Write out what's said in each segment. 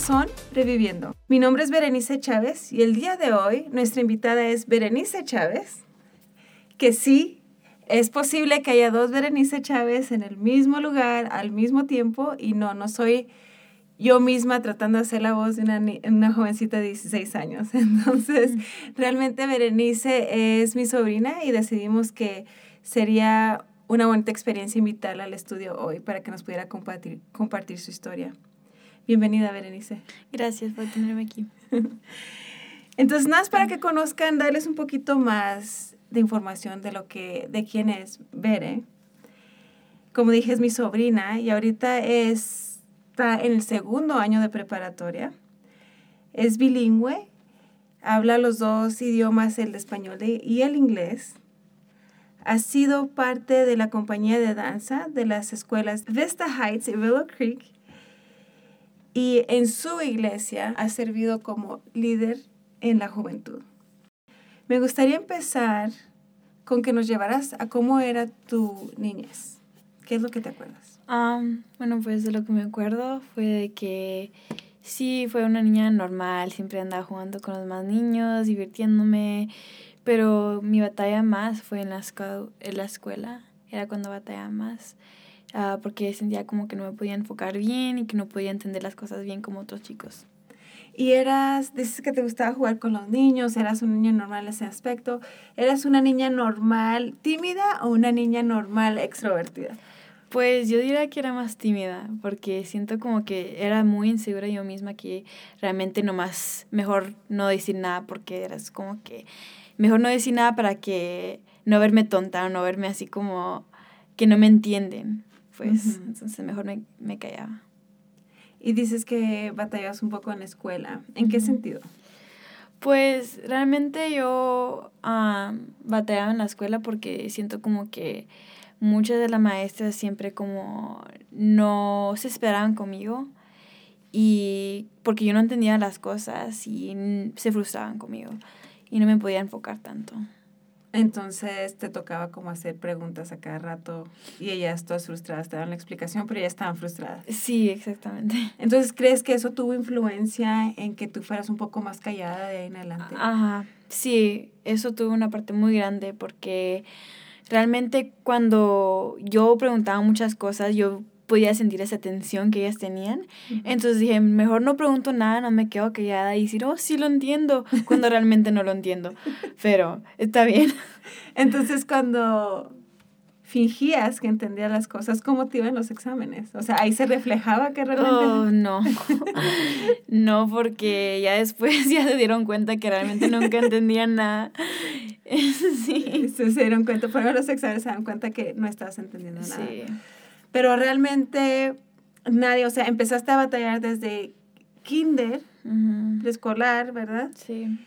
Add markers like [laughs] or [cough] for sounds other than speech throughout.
son Reviviendo. Mi nombre es Berenice Chávez y el día de hoy nuestra invitada es Berenice Chávez, que sí, es posible que haya dos Berenice Chávez en el mismo lugar al mismo tiempo y no, no soy yo misma tratando de hacer la voz de una, una jovencita de 16 años. [laughs] Entonces, realmente Berenice es mi sobrina y decidimos que sería una bonita experiencia invitarla al estudio hoy para que nos pudiera compartir, compartir su historia. Bienvenida, Berenice. Gracias por tenerme aquí. [laughs] Entonces, nada, para que conozcan, darles un poquito más de información de lo que, de quién es Bere. Como dije, es mi sobrina y ahorita es, está en el segundo año de preparatoria. Es bilingüe, habla los dos idiomas, el español y el inglés. Ha sido parte de la compañía de danza de las escuelas Vista Heights y Willow Creek y en su iglesia ha servido como líder en la juventud. Me gustaría empezar con que nos llevaras a cómo era tu niñez. ¿Qué es lo que te acuerdas? bueno, pues de lo que me acuerdo fue de que sí, fue una niña normal, siempre andaba jugando con los más niños, divirtiéndome, pero mi batalla más fue en la, en la escuela, era cuando batallaba más. Ah, porque sentía como que no me podía enfocar bien y que no podía entender las cosas bien como otros chicos. Y eras, dices que te gustaba jugar con los niños, eras una niña normal en ese aspecto. ¿Eras una niña normal tímida o una niña normal extrovertida? Pues yo diría que era más tímida, porque siento como que era muy insegura yo misma, que realmente nomás mejor no decir nada, porque eras como que mejor no decir nada para que no verme tonta o no verme así como que no me entienden pues entonces mejor me, me, callaba. Y dices que batallas un poco en la escuela. ¿En qué sentido? Pues realmente yo batallaba en la escuela porque siento como que muchas de las maestras siempre como no se esperaban conmigo y porque yo no entendía las cosas y se frustraban conmigo y no me podía enfocar tanto. Entonces te tocaba como hacer preguntas a cada rato y ellas todas frustradas te daban la explicación, pero ellas estaban frustradas. Sí, exactamente. Entonces, ¿crees que eso tuvo influencia en que tú fueras un poco más callada de ahí en adelante? Ajá, sí, eso tuvo una parte muy grande porque realmente cuando yo preguntaba muchas cosas, yo podía sentir esa tensión que ellas tenían. Entonces dije, mejor no pregunto nada, no me quedo callada y decir, oh, sí lo entiendo, [laughs] cuando realmente no lo entiendo. Pero está bien. [laughs] Entonces cuando fingías que entendías las cosas, ¿cómo te iban los exámenes? O sea, ahí se reflejaba que realmente... Oh, no. no, [laughs] porque ya después ya se dieron cuenta que realmente nunca entendían nada. sí. Se, dieron cuenta, fueron los exámenes, se dan cuenta que no estabas entendiendo nada. Sí. Pero realmente nadie, o sea, empezaste a batallar desde kinder, escolar, ¿verdad? Sí.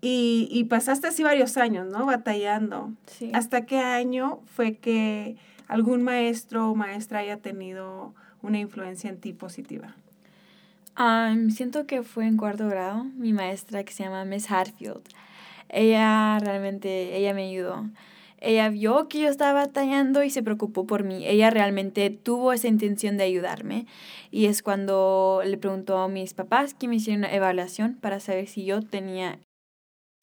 Y, y, pasaste así varios años, ¿no? Batallando. Sí. ¿Hasta qué año fue que algún maestro o maestra haya tenido una influencia en ti positiva? siento que fue en cuarto grado, mi maestra que se llama Miss Hartfield. Ella realmente, ella me ayudó. Ella vio que yo estaba batallando y se preocupó por mí. Ella realmente tuvo esa intención de ayudarme. Y es cuando le preguntó a mis papás que me hicieron una evaluación para saber si yo tenía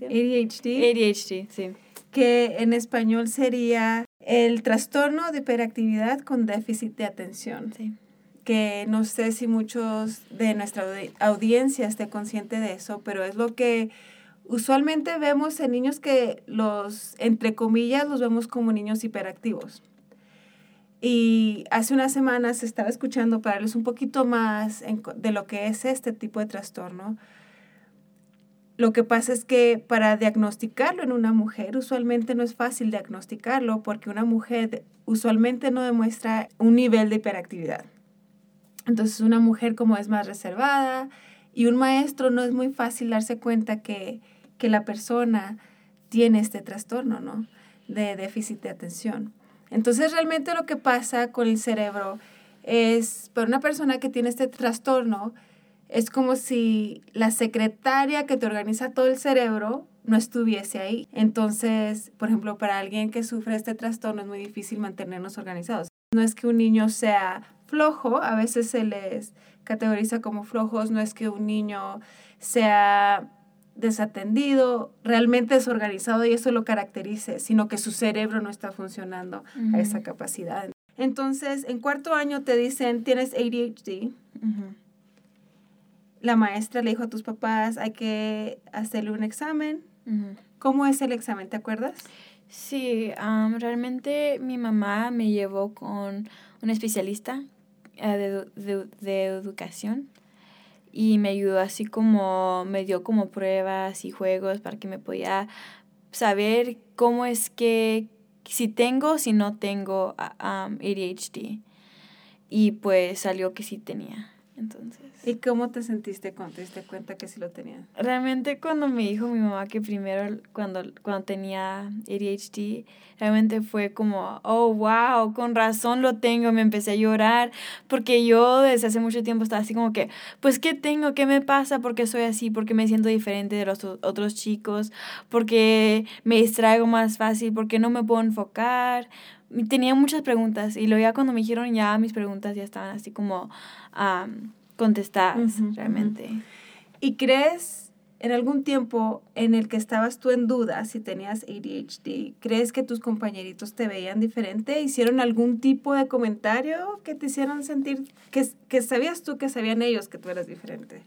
ADHD. ADHD, sí. Que en español sería el trastorno de hiperactividad con déficit de atención. Sí. Que no sé si muchos de nuestra audiencia esté consciente de eso, pero es lo que usualmente vemos en niños que los, entre comillas, los vemos como niños hiperactivos. Y hace unas semanas estaba escuchando para darles un poquito más de lo que es este tipo de trastorno. Lo que pasa es que para diagnosticarlo en una mujer, usualmente no es fácil diagnosticarlo porque una mujer usualmente no demuestra un nivel de hiperactividad. Entonces una mujer como es más reservada y un maestro no es muy fácil darse cuenta que que la persona tiene este trastorno, ¿no? De déficit de atención. Entonces, realmente lo que pasa con el cerebro es, para una persona que tiene este trastorno, es como si la secretaria que te organiza todo el cerebro no estuviese ahí. Entonces, por ejemplo, para alguien que sufre este trastorno es muy difícil mantenernos organizados. No es que un niño sea flojo, a veces se les categoriza como flojos, no es que un niño sea desatendido, realmente desorganizado y eso lo caracterice, sino que su cerebro no está funcionando a esa capacidad. Entonces, en cuarto año te dicen, tienes ADHD. La maestra le dijo a tus papás, hay que hacerle un examen. ¿Cómo es el examen? ¿Te acuerdas? Sí, realmente mi mamá me llevó con un especialista eh, de, de, educación y me ayudó así como, me dio como pruebas y juegos para que me podía saber cómo es que, si tengo, si no tengo ADHD. Y pues salió que sí tenía. Entonces. ¿Y cómo te sentiste cuando te diste cuenta que sí lo tenías? Realmente cuando me dijo mi mamá que primero cuando, cuando tenía ADHD, realmente fue como, oh, wow, con razón lo tengo, me empecé a llorar, porque yo desde hace mucho tiempo estaba así como que, pues, ¿qué tengo? ¿Qué me pasa? ¿Por qué soy así? ¿Por qué me siento diferente de los otros chicos? ¿Por qué me distraigo más fácil? ¿Por qué no me puedo enfocar? Tenía muchas preguntas y luego ya cuando me dijeron ya mis preguntas ya estaban así como contestadas realmente. ¿Y crees en algún tiempo en el que estabas tú en duda si tenías ADHD, crees que tus compañeritos te veían diferente? ¿Hicieron algún tipo de comentario que te hicieran sentir que, que sabías tú que sabían ellos que tú eras diferente?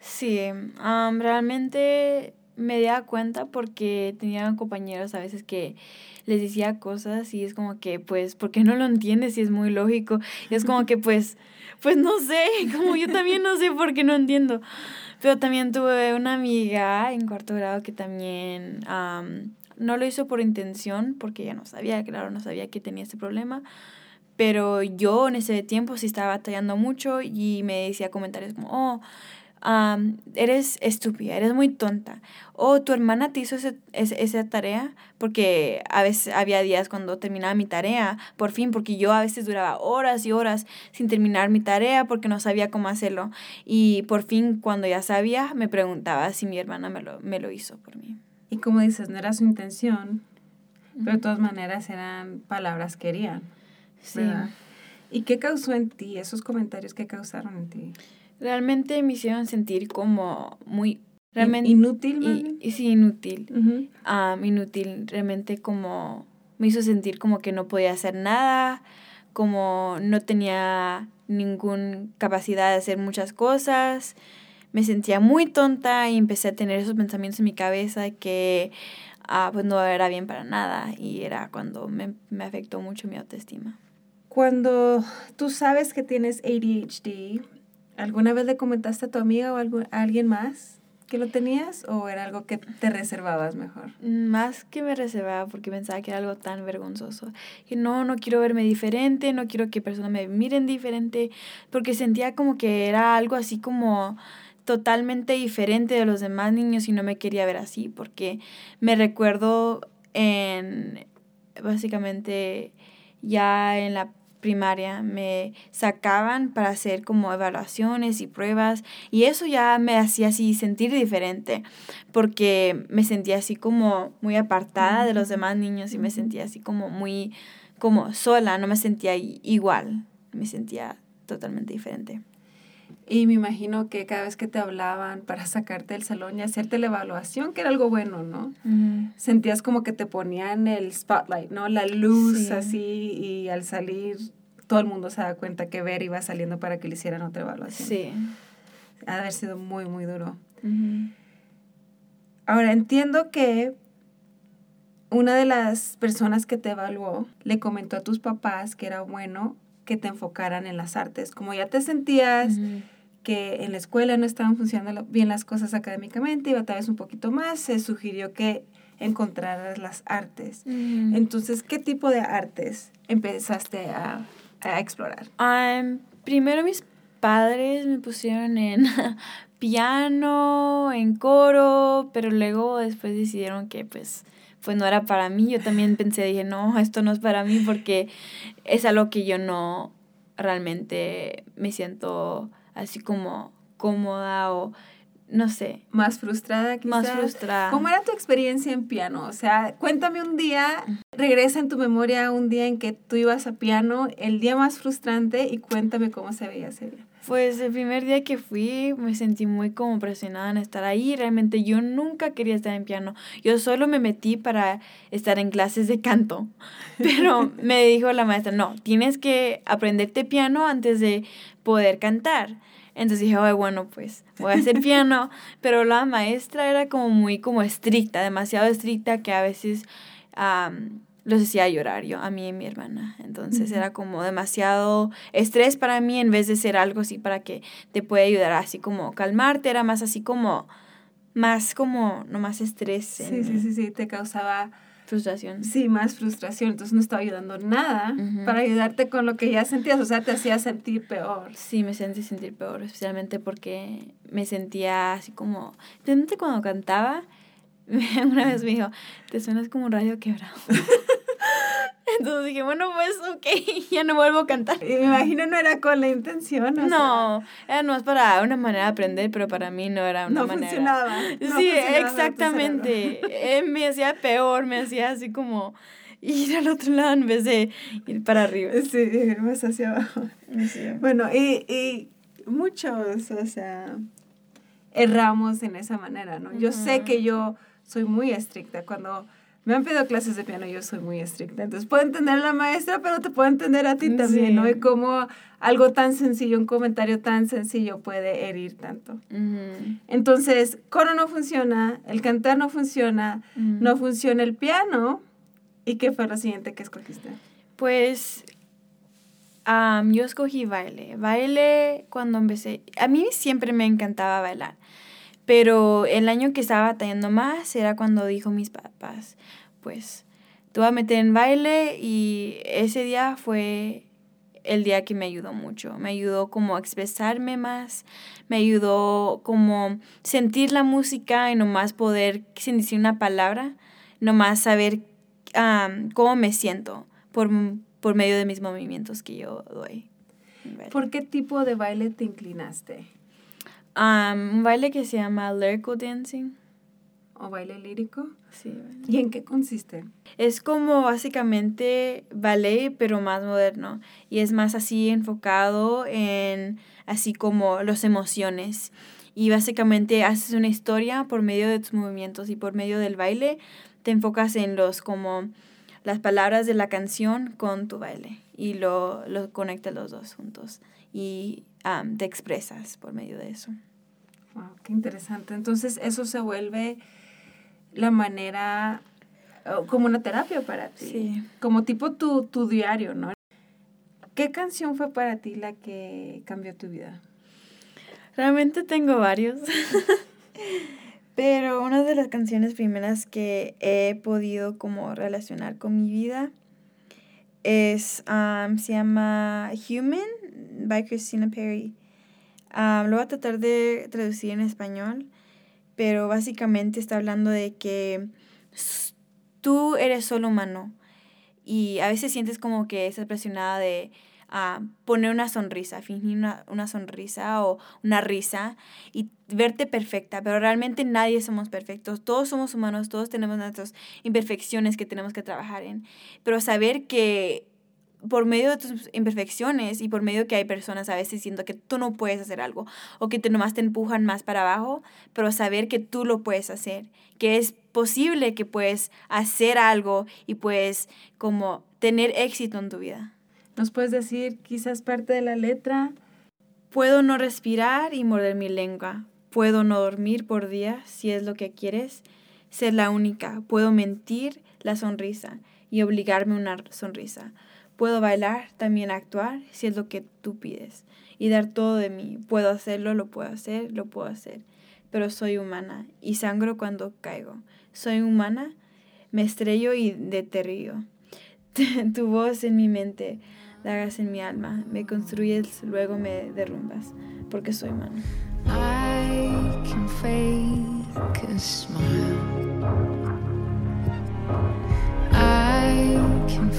Sí, realmente me di cuenta porque tenía compañeros a veces que les decía cosas y es como que, pues, ¿por qué no lo entiendes? Y es muy lógico. Y es como [laughs] que, pues, pues no sé, [laughs] como yo también no sé por qué no entiendo. Pero también tuve una amiga en cuarto grado que también no lo hizo por intención, porque ella no sabía, claro, no sabía que tenía este problema. Pero yo en ese tiempo sí estaba batallando mucho y me decía comentarios como, oh, eres estúpida, eres muy tonta. O tu hermana te hizo esa tarea, porque a veces había días cuando terminaba mi tarea, por fin, porque yo a veces duraba horas y horas sin terminar mi tarea porque no sabía cómo hacerlo. Y por fin, cuando ya sabía, me preguntaba si mi hermana me lo, me lo hizo por mí. Y como dices, no era su intención, pero de todas maneras eran palabras que querían. Sí. ¿Y qué causó en ti, esos comentarios que causaron en ti? Realmente me hicieron sentir como muy... Realmente, ¿Inútil? Y, sí, inútil. inútil, realmente como me hizo sentir como que no podía hacer nada, como no tenía ninguna capacidad de hacer muchas cosas. Me sentía muy tonta y empecé a tener esos pensamientos en mi cabeza que ah, pues no era bien para nada y era cuando me, me afectó mucho mi autoestima. Cuando tú sabes que tienes ADHD, ¿Alguna vez le comentaste a tu amiga o a alguien más que lo tenías o era algo que te reservabas mejor? Más que me reservaba porque pensaba que era algo tan vergonzoso. Y no, no quiero verme diferente, no quiero que personas me miren diferente, porque sentía como que era algo así como totalmente diferente de los demás niños y no me quería ver así, porque me recuerdo en, básicamente, ya en la primaria me sacaban para hacer como evaluaciones y pruebas y eso ya me hacía así sentir diferente porque me sentía así como muy apartada de los demás niños y me sentía así como muy como sola, no me sentía igual, me sentía totalmente diferente. Y me imagino que cada vez que te hablaban para sacarte del salón y hacerte la evaluación, que era algo bueno, ¿no? Sentías como que te ponían el spotlight, ¿no? La luz así y al salir todo el mundo se da cuenta que Ver iba saliendo para que le hicieran otra evaluación. Sí. Ha de haber sido muy, muy duro. Ahora, entiendo que una de las personas que te evaluó le comentó a tus papás que era bueno que te enfocaran en las artes. Como ya te sentías que en la escuela no estaban funcionando bien las cosas académicamente y batallas un poquito más, se sugirió que encontraras las artes. Entonces, ¿qué tipo de artes empezaste a, a explorar? primero mis padres me pusieron en [laughs] piano, en coro, pero luego después decidieron que pues pues no era para mí. Yo también pensé, dije, no, esto no es para mí porque es algo que yo no realmente me siento así como cómoda o no sé. Más frustrada quizás. Más frustrada. ¿Cómo era tu experiencia en piano? O sea, cuéntame un día, regresa en tu memoria un día en que tú ibas a piano, el día más frustrante y cuéntame cómo se veía ese día. Pues el primer día que fui me sentí muy como presionada en estar ahí. Realmente yo nunca quería estar en piano. Yo solo me metí para estar en clases de canto. [laughs] Pero me dijo la maestra, no, tienes que aprenderte piano antes de poder cantar. Entonces dije, Ay, bueno, pues voy a hacer [laughs] piano. Pero la maestra era como muy como estricta, demasiado estricta que a veces los hacía llorar yo, a mí y mi hermana. Entonces era como demasiado estrés para mí en vez de ser algo así para que te pueda ayudar así como calmarte, era más así como, más como, no más estrés. Sí, sí, sí, sí, te causaba... Frustración. Sí, más frustración. Entonces no estaba ayudando nada para ayudarte con lo que ya sentías. O sea, te hacía sentir peor. Sí, me sentí sentir peor, especialmente porque me sentía así como... Realmente cuando cantaba, [laughs] una vez me dijo, te suenas como un radio quebrado. [laughs] Entonces dije, bueno, pues ok, [laughs] ya no vuelvo a cantar. Y me imagino no era con la intención. no, era más para una manera de aprender, pero para mí no era una manera. Funcionaba, no sí, exactamente. Eh, me hacía peor, me hacía así como ir al otro lado en vez de ir para arriba. Sí, ir más hacia abajo. Bueno, y, y muchos, o sea, erramos en esa manera, ¿no? Yo sé que yo soy muy estricta. Cuando me han pedido clases de piano, yo soy muy estricta. Entonces, puedo entender a la maestra, pero te puedo entender a ti también, ¿no? Y cómo algo tan sencillo, un comentario tan sencillo puede herir tanto. Entonces, coro no funciona, el cantar no funciona, no funciona el piano. ¿Y qué fue lo siguiente que escogiste? Pues yo escogí baile. Baile cuando empecé. A mí siempre me encantaba bailar. Pero el año que estaba batallando más era cuando dijo mis papás, pues, te a meter en baile y ese día fue el día que me ayudó mucho. Me ayudó como a expresarme más, me ayudó como sentir la música y nomás poder, sin decir una palabra, nomás saber cómo me siento por, por medio de mis movimientos que yo doy. ¿Por qué tipo de baile te inclinaste? Un baile que se llama lyrical dancing. ¿O baile lírico? Sí. ¿Y en qué consiste? Es como básicamente ballet, pero más moderno. Y es más así enfocado en así como las emociones. Y básicamente haces una historia por medio de tus movimientos y por medio del baile te enfocas en los como las palabras de la canción con tu baile y lo, lo conectas los dos juntos y te expresas por medio de eso qué interesante. Entonces eso se vuelve la manera, como una terapia para ti. Sí. Como tipo tu, tu diario, ¿no? ¿Qué canción fue para ti la que cambió tu vida? Realmente tengo varios. [laughs] Pero una de las canciones primeras que he podido como relacionar con mi vida es, se llama Human by Christina Perry. Ah, lo voy a tratar de traducir en español, pero básicamente está hablando de que tú eres solo humano y a veces sientes como que estás presionada de ah, poner una sonrisa, fingir una, una, sonrisa o una risa y verte perfecta, pero realmente nadie somos perfectos, todos somos humanos, todos tenemos nuestras imperfecciones que tenemos que trabajar en, pero saber que por medio de tus imperfecciones y por medio que hay personas a veces diciendo que tú no puedes hacer algo o que te nomás te empujan más para abajo, pero saber que tú lo puedes hacer, que es posible que puedes hacer algo y puedes como tener éxito en tu vida. ¿Nos puedes decir quizás parte de la letra? Puedo no respirar y morder mi lengua. Puedo no dormir por días si es lo que quieres. Ser la única. Puedo mentir la sonrisa y obligarme a una sonrisa. Puedo bailar, también actuar, si es lo que tú pides. Y dar todo de mí. Puedo hacerlo, lo puedo hacer, lo puedo hacer. Pero soy humana y sangro cuando caigo. Soy humana, me estrello y deterrío. [laughs] tu voz en mi mente, dagas en mi alma. Me construyes, luego me derrumbas. Porque soy humana. I can fake a smile. I can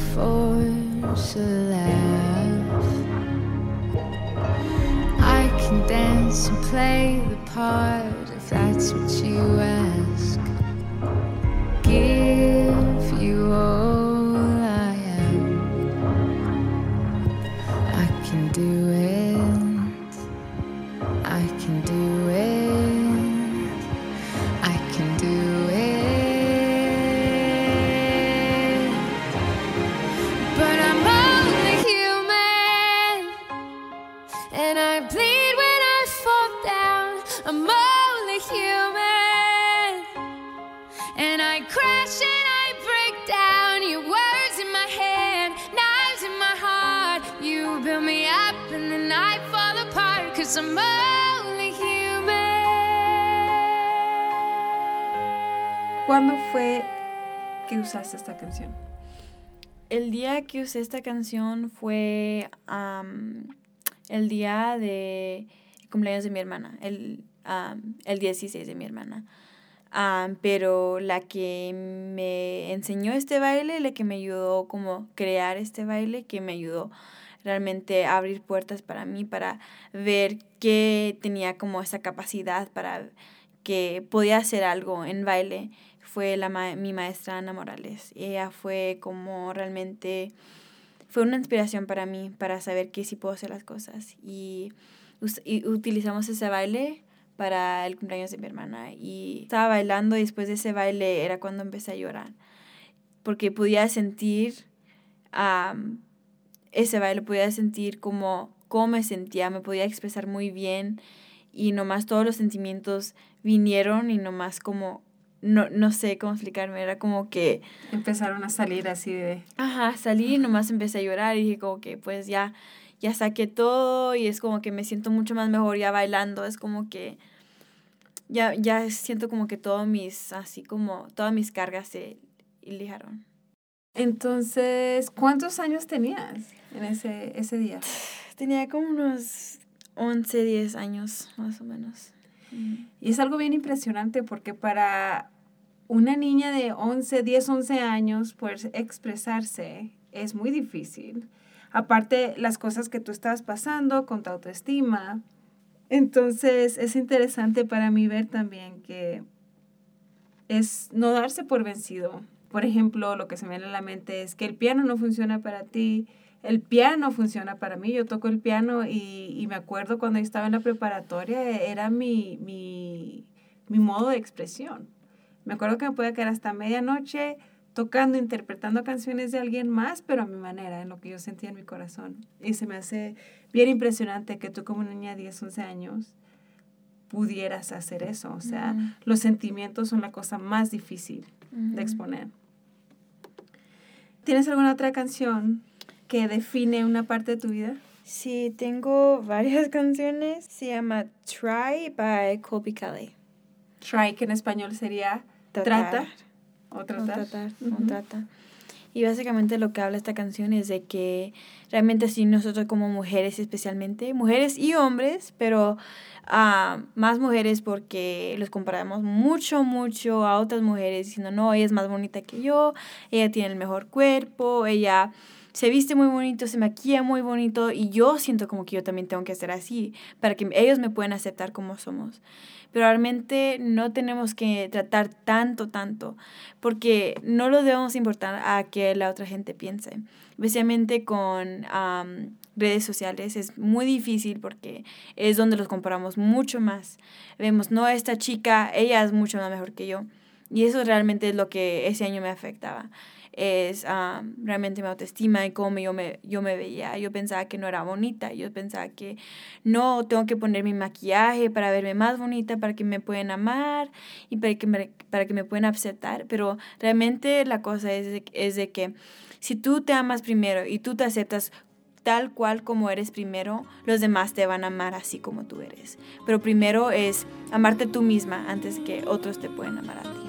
to laugh. I can dance and play the part if that's what you ask. Give ¿Cuándo fue que usaste esta canción? El día que usé esta canción fue el día de cumpleaños de mi hermana, el, el 16 de mi hermana. pero la que me enseñó este baile, la que me ayudó como crear este baile, que me ayudó realmente a abrir puertas para mí, para ver que tenía como esa capacidad para que podía hacer algo en baile, fue la mi maestra Ana Morales. Ella fue como realmente, fue una inspiración para mí, para saber que sí puedo hacer las cosas. Y, y utilizamos ese baile para el cumpleaños de mi hermana y estaba bailando y después de ese baile era cuando empecé a llorar porque podía sentir ese baile, podía sentir como cómo me sentía, me podía expresar muy bien y nomás todos los sentimientos vinieron y nomás como no, no sé cómo explicarme, era como que... Empezaron a salir así de... Ajá, salí y nomás empecé a llorar y dije como que pues ya, ya saqué todo y es como que me siento mucho más mejor ya bailando, es como que ya, ya siento como que todos mis, así como todas mis cargas se lijaron. Entonces, ¿cuántos años tenías en ese, ese día? Tenía como unos 11, 10 años más o menos. Y es algo bien impresionante porque para una niña de 11, 10, 11 años poder expresarse es muy difícil. Aparte, las cosas que tú estabas pasando con tu autoestima. Entonces, es interesante para mí ver también que es no darse por vencido. Por ejemplo, lo que se me viene a la mente es que el piano no funciona para ti, el piano funciona para mí. Yo toco el piano y, y me acuerdo cuando estaba en la preparatoria, era mi, mi, mi, modo de expresión. Me acuerdo que me podía quedar hasta medianoche tocando, interpretando canciones de alguien más, pero a mi manera, en lo que yo sentía en mi corazón. Y se me hace bien impresionante que tú como niña de 10, 11 años pudieras hacer eso. O sea, los sentimientos son la cosa más difícil de exponer. ¿Tienes alguna otra canción que define una parte de tu vida? Sí, tengo varias [laughs] canciones. Se llama Try by Colby Kelly. Try, que en español sería trata. O tratar. O trata. Y básicamente lo que habla esta canción es de que realmente sí nosotros como mujeres especialmente, mujeres y hombres, pero uh, más mujeres porque los comparamos mucho, mucho a otras mujeres diciendo, no, ella es más bonita que yo, ella tiene el mejor cuerpo, ella se viste muy bonito, se maquilla muy bonito y yo siento como que yo también tengo que ser así para que ellos me puedan aceptar como somos. Pero realmente no tenemos que tratar tanto, tanto, porque no lo debemos importar a que la otra gente piense. Especialmente con redes sociales es muy difícil porque es donde los comparamos mucho más. Vemos, no, esta chica, ella es mucho más mejor que yo. Y eso realmente es lo que ese año me afectaba es realmente mi autoestima y cómo yo me, yo me veía. Yo pensaba que no era bonita, yo pensaba que no, tengo que poner mi maquillaje para verme más bonita, para que me puedan amar y para que me, para que me puedan aceptar. Pero realmente la cosa es es de que si tú te amas primero y tú te aceptas tal cual como eres primero, los demás te van a amar así como tú eres. Pero primero es amarte tú misma antes que otros te pueden amar a ti.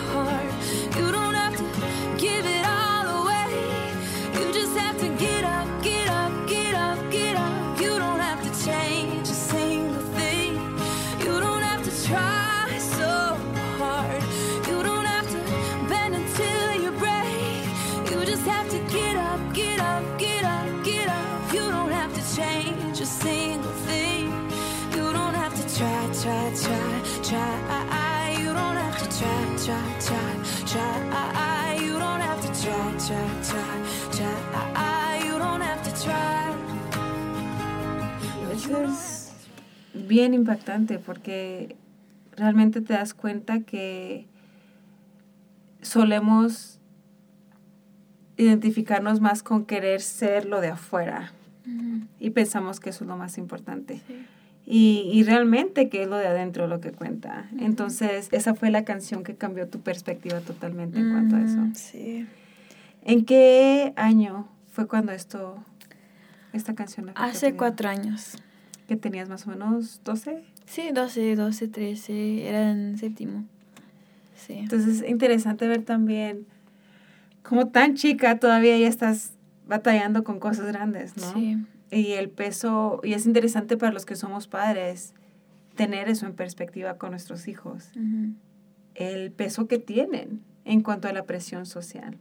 bien impactante porque realmente te das cuenta que solemos identificarnos más con querer ser lo de afuera y pensamos que eso es lo más importante. Y, y, realmente que es lo de adentro lo que cuenta. Entonces, esa fue la canción que cambió tu perspectiva totalmente en cuanto a eso. Sí. ¿En qué año fue cuando esto, esta canción? Hace cuatro años. ¿Que tenías más o menos 12? Sí, 12, 12, 13, era en séptimo. Sí. Entonces es interesante ver también como tan chica todavía ya estás batallando con cosas grandes, ¿no? Sí. Y el peso, y es interesante para los que somos padres tener eso en perspectiva con nuestros hijos. El peso que tienen en cuanto a la presión social.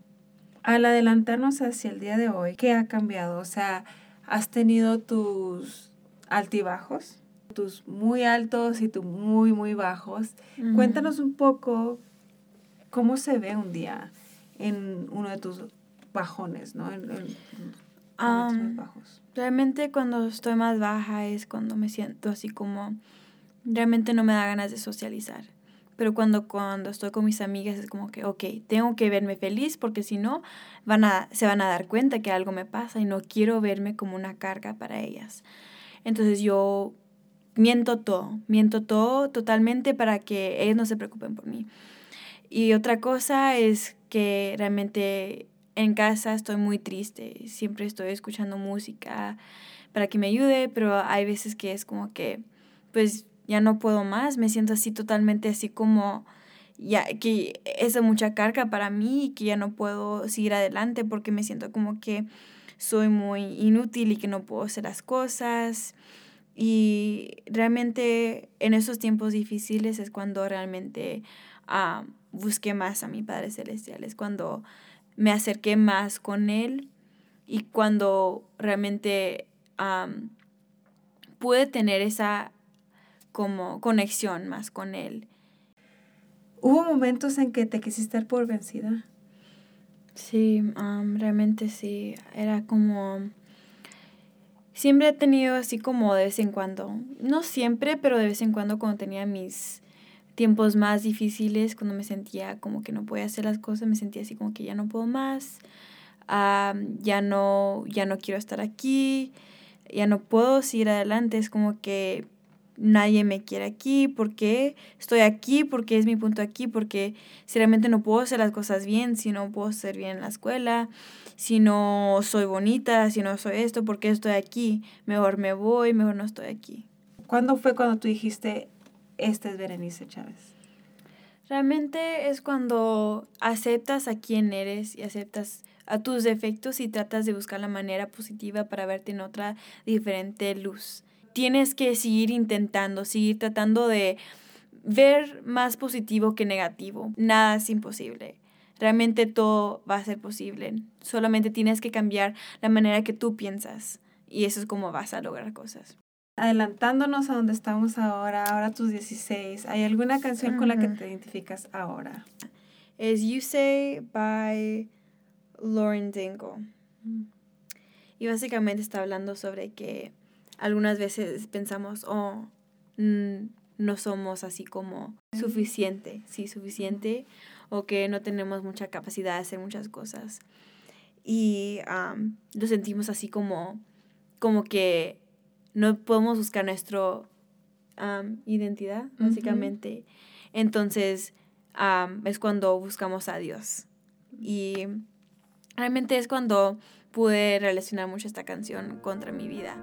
Al adelantarnos hacia el día de hoy, ¿qué ha cambiado? O sea, ¿has tenido tus altibajos? tus muy altos y tus muy, muy bajos. Cuéntanos un poco cómo se ve un día en uno de tus bajones, ¿no? En, bajos. Realmente cuando estoy más baja es cuando me siento así como, realmente no me da ganas de socializar. Pero cuando, cuando estoy con mis amigas es como que, ok, tengo que verme feliz porque si no, van a, se van a dar cuenta que algo me pasa y no quiero verme como una carga para ellas. Entonces yo miento todo, miento todo totalmente para que ellos no se preocupen por mí. Y otra cosa es que realmente en casa estoy muy triste, siempre estoy escuchando música para que me ayude, pero hay veces que es como que pues ya no puedo más, me siento así totalmente así como ya que es mucha carga para mí y que ya no puedo seguir adelante porque me siento como que soy muy inútil y que no puedo hacer las cosas. Y realmente en esos tiempos difíciles es cuando realmente ah, busqué más a mi Padre Celestial, es cuando me acerqué más con Él y cuando realmente pude tener esa como conexión más con Él. ¿Hubo momentos en que te quisiste dar por vencida? Sí, realmente sí. Era como... Siempre he tenido así como de vez en cuando, no siempre, pero de vez en cuando cuando tenía mis tiempos más difíciles, cuando me sentía como que no podía hacer las cosas, me sentía así como que ya no puedo más, ya, no, ya no quiero estar aquí, ya no puedo seguir adelante, es como que nadie me quiere aquí, porque estoy aquí, porque es mi punto aquí, porque si realmente no puedo hacer las cosas bien, si no puedo ser bien en la escuela, si no soy bonita, si no soy esto, porque estoy aquí? Mejor me voy, mejor no estoy aquí. ¿Cuándo fue cuando tú dijiste, esta es Berenice Chávez? Realmente es cuando aceptas a quién eres y aceptas a tus defectos y tratas de buscar la manera positiva para verte en otra diferente luz. Tienes que seguir intentando, seguir tratando de ver más positivo que negativo. Nada es imposible. Realmente todo va a ser posible. Solamente tienes que cambiar la manera que tú piensas y eso es como vas a lograr cosas adelantándonos a donde estamos ahora, ahora tus 16, ¿hay alguna canción con la que te identificas ahora? Es You Say by Lauren Dingle. Y básicamente está hablando sobre que algunas veces pensamos, oh, no somos así como suficiente, sí, suficiente, o que no tenemos mucha capacidad de hacer muchas cosas. Y lo sentimos así como, como que no podemos buscar nuestra identidad, básicamente. Entonces, es cuando buscamos a Dios. Y realmente es cuando pude relacionar mucho esta canción contra mi vida.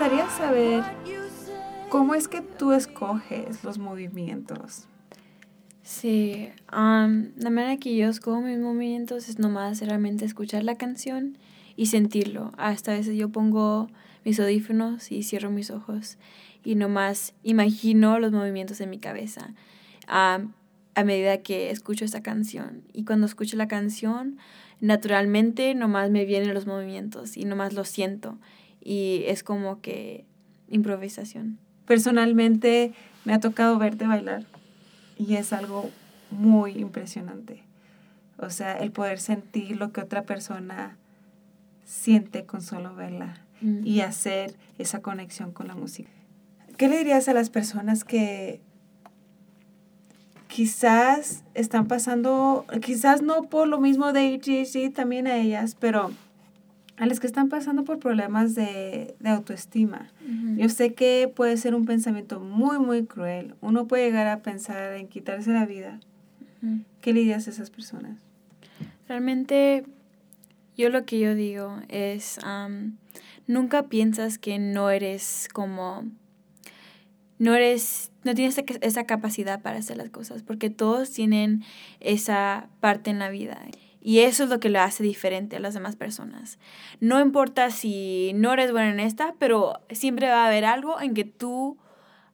Gustaría saber cómo es que tú escoges los movimientos. Sí, la manera que yo escojo mis movimientos es nomás realmente escuchar la canción y sentirlo. Hasta a veces yo pongo mis audífonos y cierro mis ojos y nomás imagino los movimientos en mi cabeza a medida que escucho esta canción. Y cuando escucho la canción, naturalmente nomás me vienen los movimientos y nomás lo siento. Y es como que improvisación. Personalmente me ha tocado verte bailar y es algo muy impresionante. O sea, el poder sentir lo que otra persona siente con solo verla y hacer esa conexión con la música. ¿Qué le dirías a las personas que quizás están pasando, quizás no por lo mismo de ADHD, también a ellas, pero a las que están pasando por problemas de, autoestima. Yo sé que puede ser un pensamiento muy, muy cruel. Uno puede llegar a pensar en quitarse la vida. ¿Qué le dirías a esas personas? Realmente, yo lo que yo digo es, nunca piensas que no eres como, no eres, no tienes esa capacidad para hacer las cosas, porque todos tienen esa parte en la vida. Y eso es lo que lo hace diferente a las demás personas. No importa si no eres buena en esta, pero siempre va a haber algo en que tú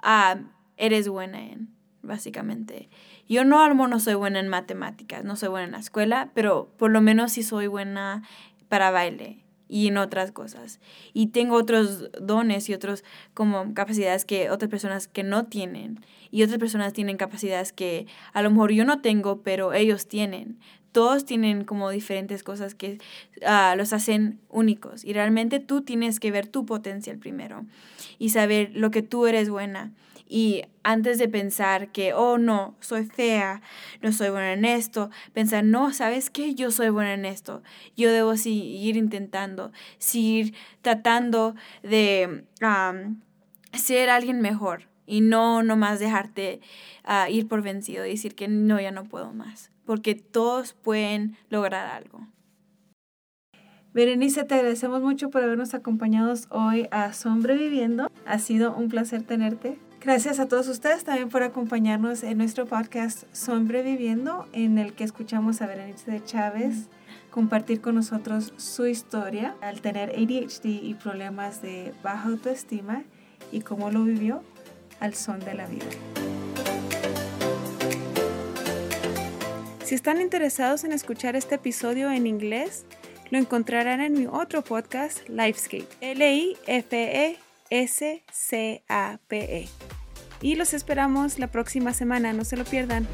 ah, eres buena en, básicamente. Yo no, almo no soy buena en matemáticas, no soy buena en la escuela, pero por lo menos sí soy buena para baile y en otras cosas. Y tengo otros dones y otros como capacidades que otras personas que no tienen. Y otras personas tienen capacidades que a lo mejor yo no tengo, pero ellos tienen todos tienen como diferentes cosas que ah, los hacen únicos y realmente tú tienes que ver tu potencial primero y saber lo que tú eres buena. Y antes de pensar que, oh no, soy fea, no soy buena en esto, pensar, no, ¿sabes qué? Yo soy buena en esto. Yo debo seguir intentando, seguir tratando de ser alguien mejor y no nomás dejarte ah, ir por vencido y decir que no, ya no puedo más porque todos pueden lograr algo. Berenice, te agradecemos mucho por habernos acompañado hoy a Sobreviviendo. Ha sido un placer tenerte. Gracias a todos ustedes también por acompañarnos en nuestro podcast Sobreviviendo, en el que escuchamos a Berenice de Chávez compartir con nosotros su historia al tener ADHD y problemas de baja autoestima y cómo lo vivió al son de la vida. Si están interesados en escuchar este episodio en inglés, lo encontrarán en mi otro podcast, Lifescape. L-I-F-E-S-C-A-P-E. Y los esperamos la próxima semana, no se lo pierdan.